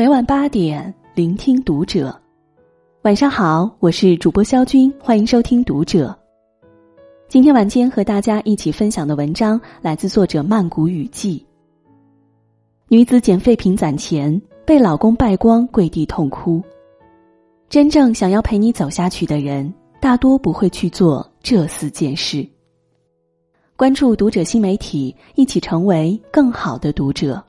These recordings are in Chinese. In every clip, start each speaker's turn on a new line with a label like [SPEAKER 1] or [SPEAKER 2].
[SPEAKER 1] 每晚八点，聆听读者。晚上好，我是主播肖军，欢迎收听读者。今天晚间和大家一起分享的文章来自作者曼谷雨季。女子捡废品攒钱，被老公败光，跪地痛哭。真正想要陪你走下去的人，大多不会去做这四件事。关注读者新媒体，一起成为更好的读者。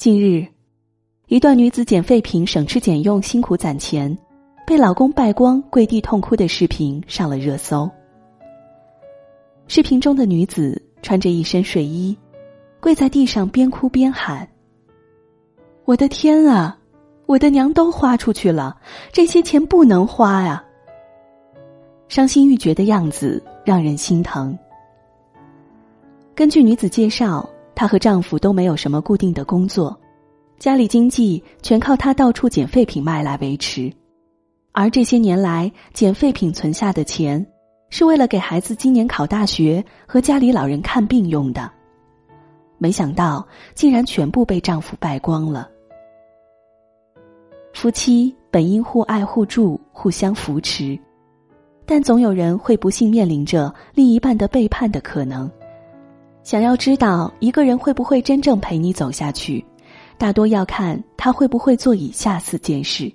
[SPEAKER 1] 近日，一段女子捡废品省吃俭用辛苦攒钱，被老公败光跪地痛哭的视频上了热搜。视频中的女子穿着一身睡衣，跪在地上边哭边喊：“我的天啊，我的娘都花出去了，这些钱不能花呀！”伤心欲绝的样子让人心疼。根据女子介绍。她和丈夫都没有什么固定的工作，家里经济全靠她到处捡废品卖来维持，而这些年来捡废品存下的钱，是为了给孩子今年考大学和家里老人看病用的。没想到竟然全部被丈夫败光了。夫妻本应互爱互助、互相扶持，但总有人会不幸面临着另一半的背叛的可能。想要知道一个人会不会真正陪你走下去，大多要看他会不会做以下四件事。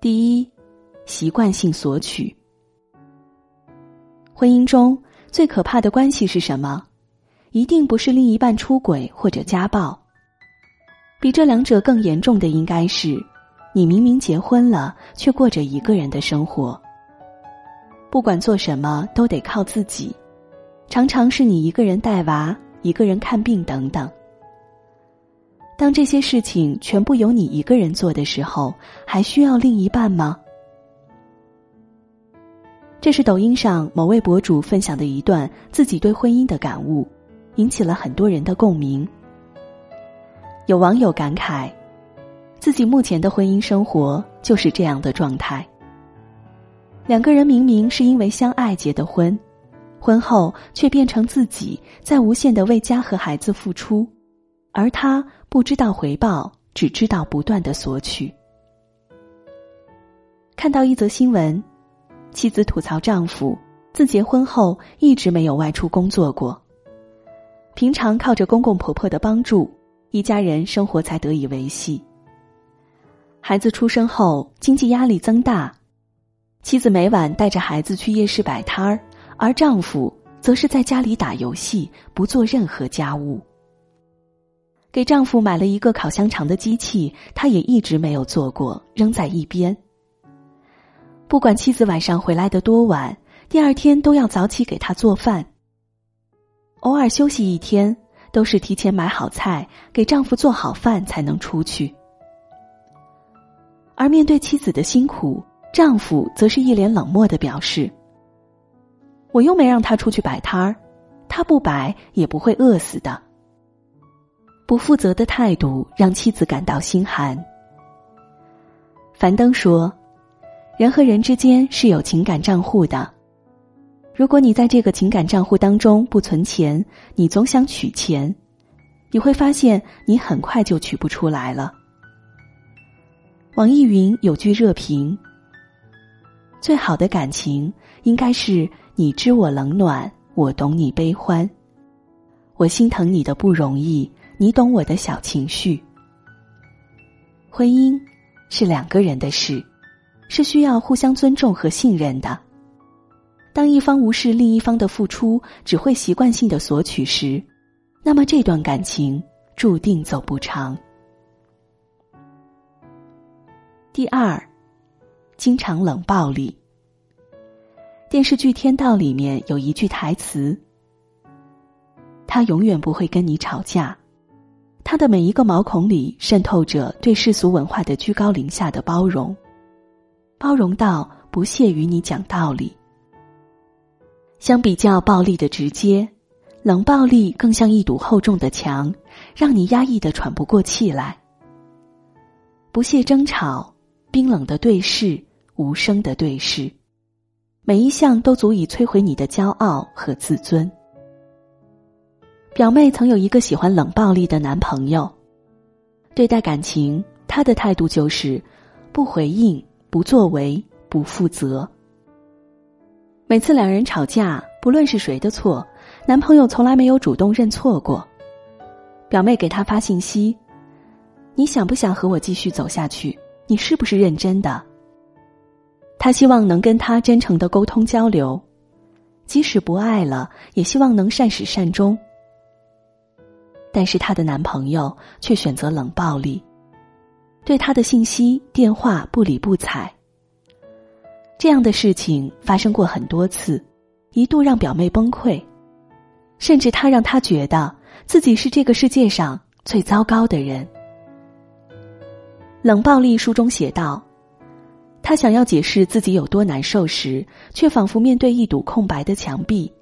[SPEAKER 1] 第一，习惯性索取。婚姻中最可怕的关系是什么？一定不是另一半出轨或者家暴，比这两者更严重的应该是，你明明结婚了，却过着一个人的生活。不管做什么都得靠自己。常常是你一个人带娃，一个人看病等等。当这些事情全部由你一个人做的时候，还需要另一半吗？这是抖音上某位博主分享的一段自己对婚姻的感悟，引起了很多人的共鸣。有网友感慨，自己目前的婚姻生活就是这样的状态。两个人明明是因为相爱结的婚。婚后却变成自己在无限的为家和孩子付出，而他不知道回报，只知道不断的索取。看到一则新闻，妻子吐槽丈夫自结婚后一直没有外出工作过，平常靠着公公婆婆的帮助，一家人生活才得以维系。孩子出生后，经济压力增大，妻子每晚带着孩子去夜市摆摊儿。而丈夫则是在家里打游戏，不做任何家务。给丈夫买了一个烤香肠的机器，他也一直没有做过，扔在一边。不管妻子晚上回来的多晚，第二天都要早起给他做饭。偶尔休息一天，都是提前买好菜，给丈夫做好饭才能出去。而面对妻子的辛苦，丈夫则是一脸冷漠的表示。我又没让他出去摆摊儿，他不摆也不会饿死的。不负责的态度让妻子感到心寒。樊登说：“人和人之间是有情感账户的，如果你在这个情感账户当中不存钱，你总想取钱，你会发现你很快就取不出来了。”网易云有句热评：“最好的感情应该是。”你知我冷暖，我懂你悲欢，我心疼你的不容易，你懂我的小情绪。婚姻是两个人的事，是需要互相尊重和信任的。当一方无视另一方的付出，只会习惯性的索取时，那么这段感情注定走不长。第二，经常冷暴力。电视剧《天道》里面有一句台词：“他永远不会跟你吵架，他的每一个毛孔里渗透着对世俗文化的居高临下的包容，包容到不屑与你讲道理。相比较暴力的直接，冷暴力更像一堵厚重的墙，让你压抑的喘不过气来。不屑争吵，冰冷的对视，无声的对视。”每一项都足以摧毁你的骄傲和自尊。表妹曾有一个喜欢冷暴力的男朋友，对待感情，她的态度就是不回应、不作为、不负责。每次两人吵架，不论是谁的错，男朋友从来没有主动认错过。表妹给他发信息：“你想不想和我继续走下去？你是不是认真的？”他希望能跟他真诚的沟通交流，即使不爱了，也希望能善始善终。但是她的男朋友却选择冷暴力，对她的信息、电话不理不睬。这样的事情发生过很多次，一度让表妹崩溃，甚至他让她觉得自己是这个世界上最糟糕的人。冷暴力书中写道，他想要解释自己有多难受时，却仿佛面对一堵空白的墙壁。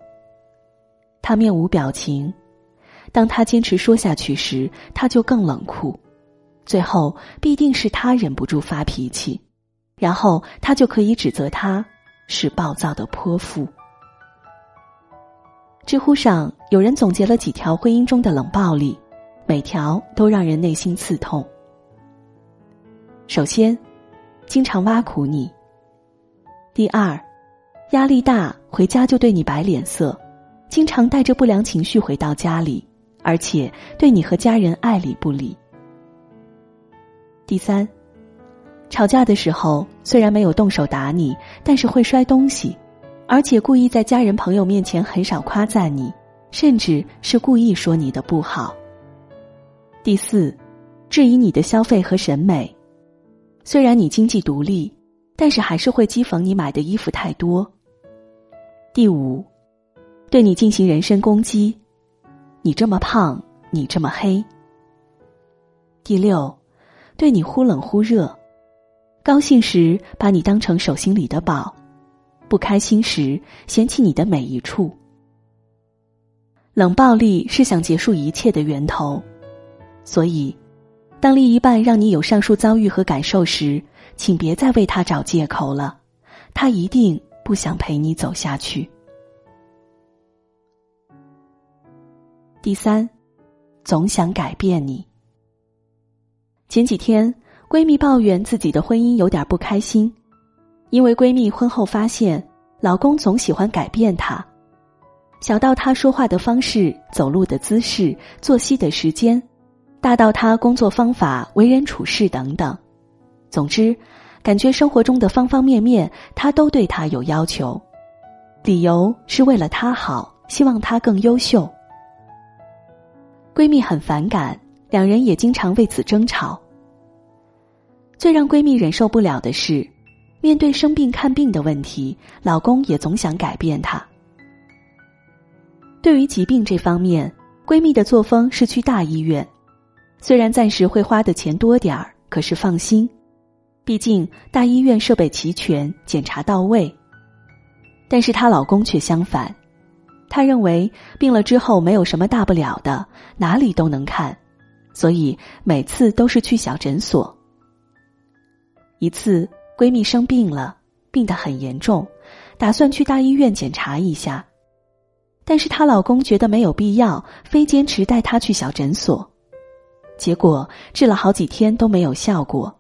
[SPEAKER 1] 他面无表情，当他坚持说下去时，他就更冷酷，最后必定是他忍不住发脾气。然后他就可以指责他是暴躁的泼妇。知乎上有人总结了几条婚姻中的冷暴力，每条都让人内心刺痛。首先，经常挖苦你；第二，压力大回家就对你摆脸色，经常带着不良情绪回到家里，而且对你和家人爱理不理；第三。吵架的时候，虽然没有动手打你，但是会摔东西，而且故意在家人朋友面前很少夸赞你，甚至是故意说你的不好。第四，质疑你的消费和审美，虽然你经济独立，但是还是会讥讽你买的衣服太多。第五，对你进行人身攻击，你这么胖，你这么黑。第六，对你忽冷忽热。高兴时把你当成手心里的宝，不开心时嫌弃你的每一处。冷暴力是想结束一切的源头，所以，当另一半让你有上述遭遇和感受时，请别再为他找借口了，他一定不想陪你走下去。第三，总想改变你。前几天。闺蜜抱怨自己的婚姻有点不开心，因为闺蜜婚后发现老公总喜欢改变她，小到她说话的方式、走路的姿势、作息的时间，大到她工作方法、为人处事等等。总之，感觉生活中的方方面面，她都对他有要求，理由是为了他好，希望他更优秀。闺蜜很反感，两人也经常为此争吵。最让闺蜜忍受不了的是，面对生病看病的问题，老公也总想改变她。对于疾病这方面，闺蜜的作风是去大医院，虽然暂时会花的钱多点儿，可是放心，毕竟大医院设备齐全，检查到位。但是她老公却相反，他认为病了之后没有什么大不了的，哪里都能看，所以每次都是去小诊所。一次，闺蜜生病了，病得很严重，打算去大医院检查一下，但是她老公觉得没有必要，非坚持带她去小诊所，结果治了好几天都没有效果。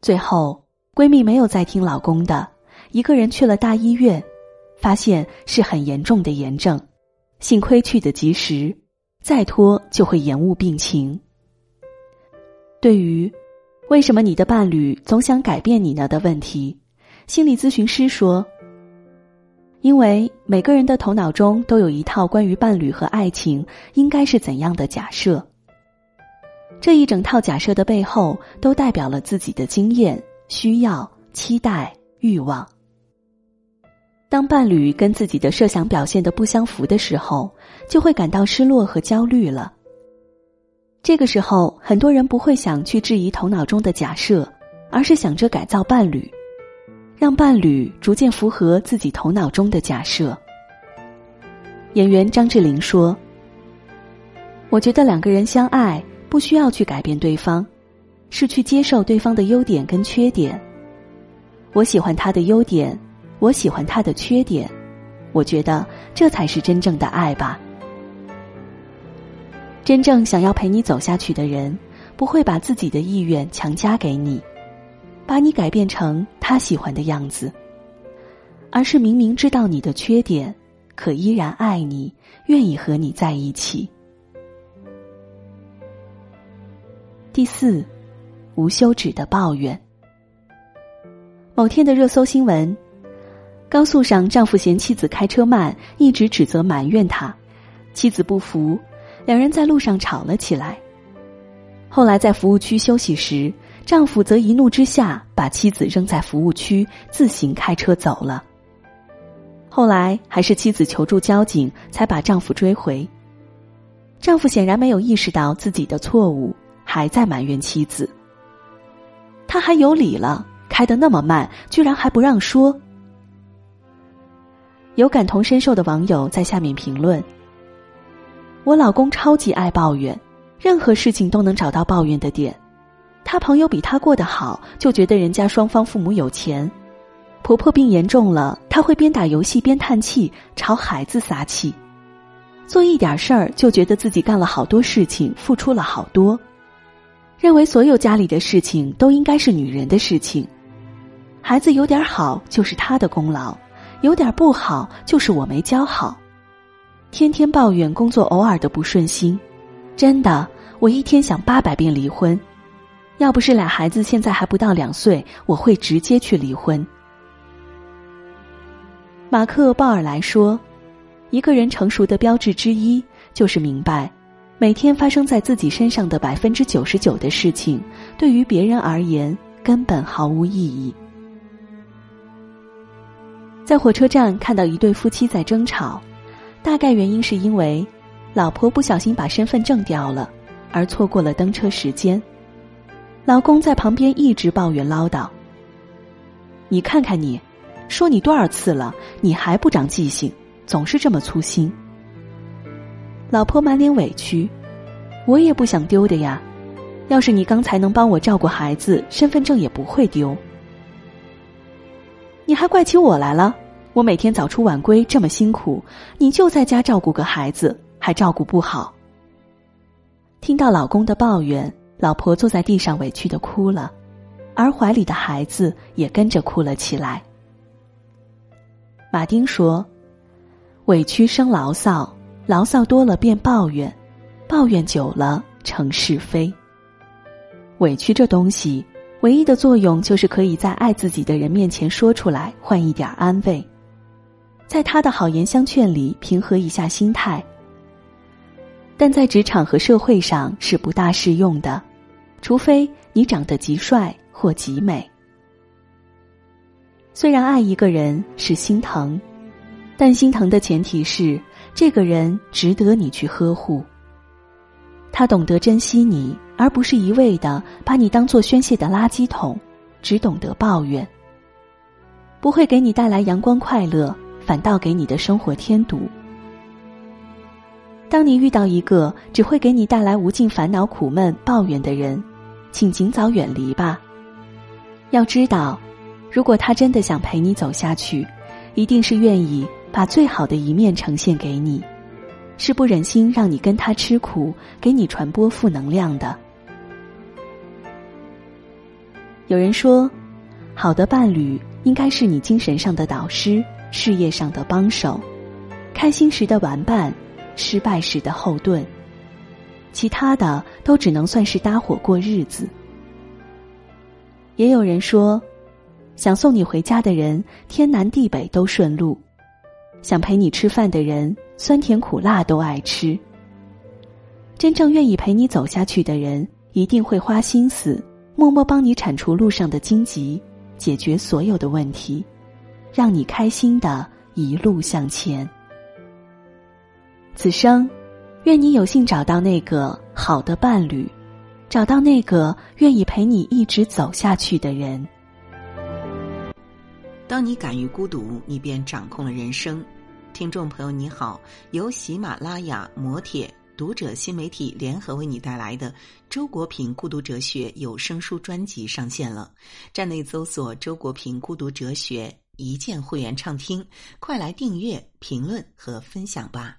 [SPEAKER 1] 最后，闺蜜没有再听老公的，一个人去了大医院，发现是很严重的炎症，幸亏去得及时，再拖就会延误病情。对于。为什么你的伴侣总想改变你呢？的问题，心理咨询师说：“因为每个人的头脑中都有一套关于伴侣和爱情应该是怎样的假设。这一整套假设的背后，都代表了自己的经验、需要、期待、欲望。当伴侣跟自己的设想表现的不相符的时候，就会感到失落和焦虑了。”这个时候，很多人不会想去质疑头脑中的假设，而是想着改造伴侣，让伴侣逐渐符合自己头脑中的假设。演员张智霖说：“我觉得两个人相爱不需要去改变对方，是去接受对方的优点跟缺点。我喜欢他的优点，我喜欢他的缺点，我觉得这才是真正的爱吧。”真正想要陪你走下去的人，不会把自己的意愿强加给你，把你改变成他喜欢的样子，而是明明知道你的缺点，可依然爱你，愿意和你在一起。第四，无休止的抱怨。某天的热搜新闻：高速上丈夫嫌妻子开车慢，一直指责埋怨他，妻子不服，两人在路上吵了起来。后来在服务区休息时，丈夫则一怒之下把妻子扔在服务区，自行开车走了。后来还是妻子求助交警，才把丈夫追回。丈夫显然没有意识到自己的错误。还在埋怨妻子，他还有理了，开的那么慢，居然还不让说。有感同身受的网友在下面评论：“我老公超级爱抱怨，任何事情都能找到抱怨的点。他朋友比他过得好，就觉得人家双方父母有钱；婆婆病严重了，他会边打游戏边叹气，朝孩子撒气；做一点事儿就觉得自己干了好多事情，付出了好多。”认为所有家里的事情都应该是女人的事情，孩子有点好就是他的功劳，有点不好就是我没教好，天天抱怨工作偶尔的不顺心，真的，我一天想八百遍离婚，要不是俩孩子现在还不到两岁，我会直接去离婚。马克·鲍尔来说，一个人成熟的标志之一就是明白。每天发生在自己身上的百分之九十九的事情，对于别人而言根本毫无意义。在火车站看到一对夫妻在争吵，大概原因是因为老婆不小心把身份证掉了，而错过了登车时间。老公在旁边一直抱怨唠叨：“你看看你，说你多少次了，你还不长记性，总是这么粗心。”老婆满脸委屈，我也不想丢的呀。要是你刚才能帮我照顾孩子，身份证也不会丢。你还怪起我来了？我每天早出晚归这么辛苦，你就在家照顾个孩子，还照顾不好。听到老公的抱怨，老婆坐在地上委屈的哭了，而怀里的孩子也跟着哭了起来。马丁说：“委屈生牢骚。”牢骚多了变抱怨，抱怨久了成是非。委屈这东西，唯一的作用就是可以在爱自己的人面前说出来，换一点安慰，在他的好言相劝里平和一下心态。但在职场和社会上是不大适用的，除非你长得极帅或极美。虽然爱一个人是心疼，但心疼的前提是。这个人值得你去呵护。他懂得珍惜你，而不是一味的把你当做宣泄的垃圾桶，只懂得抱怨。不会给你带来阳光快乐，反倒给你的生活添堵。当你遇到一个只会给你带来无尽烦恼、苦闷、抱怨的人，请尽早远离吧。要知道，如果他真的想陪你走下去，一定是愿意。把最好的一面呈现给你，是不忍心让你跟他吃苦，给你传播负能量的。有人说，好的伴侣应该是你精神上的导师，事业上的帮手，开心时的玩伴，失败时的后盾，其他的都只能算是搭伙过日子。也有人说，想送你回家的人，天南地北都顺路。想陪你吃饭的人，酸甜苦辣都爱吃。真正愿意陪你走下去的人，一定会花心思，默默帮你铲除路上的荆棘，解决所有的问题，让你开心的一路向前。此生，愿你有幸找到那个好的伴侣，找到那个愿意陪你一直走下去的人。
[SPEAKER 2] 当你敢于孤独，你便掌控了人生。听众朋友，你好！由喜马拉雅、摩铁、读者新媒体联合为你带来的周国平孤独哲学有声书专辑上线了。站内搜索“周国平孤独哲学”，一键会员畅听，快来订阅、评论和分享吧。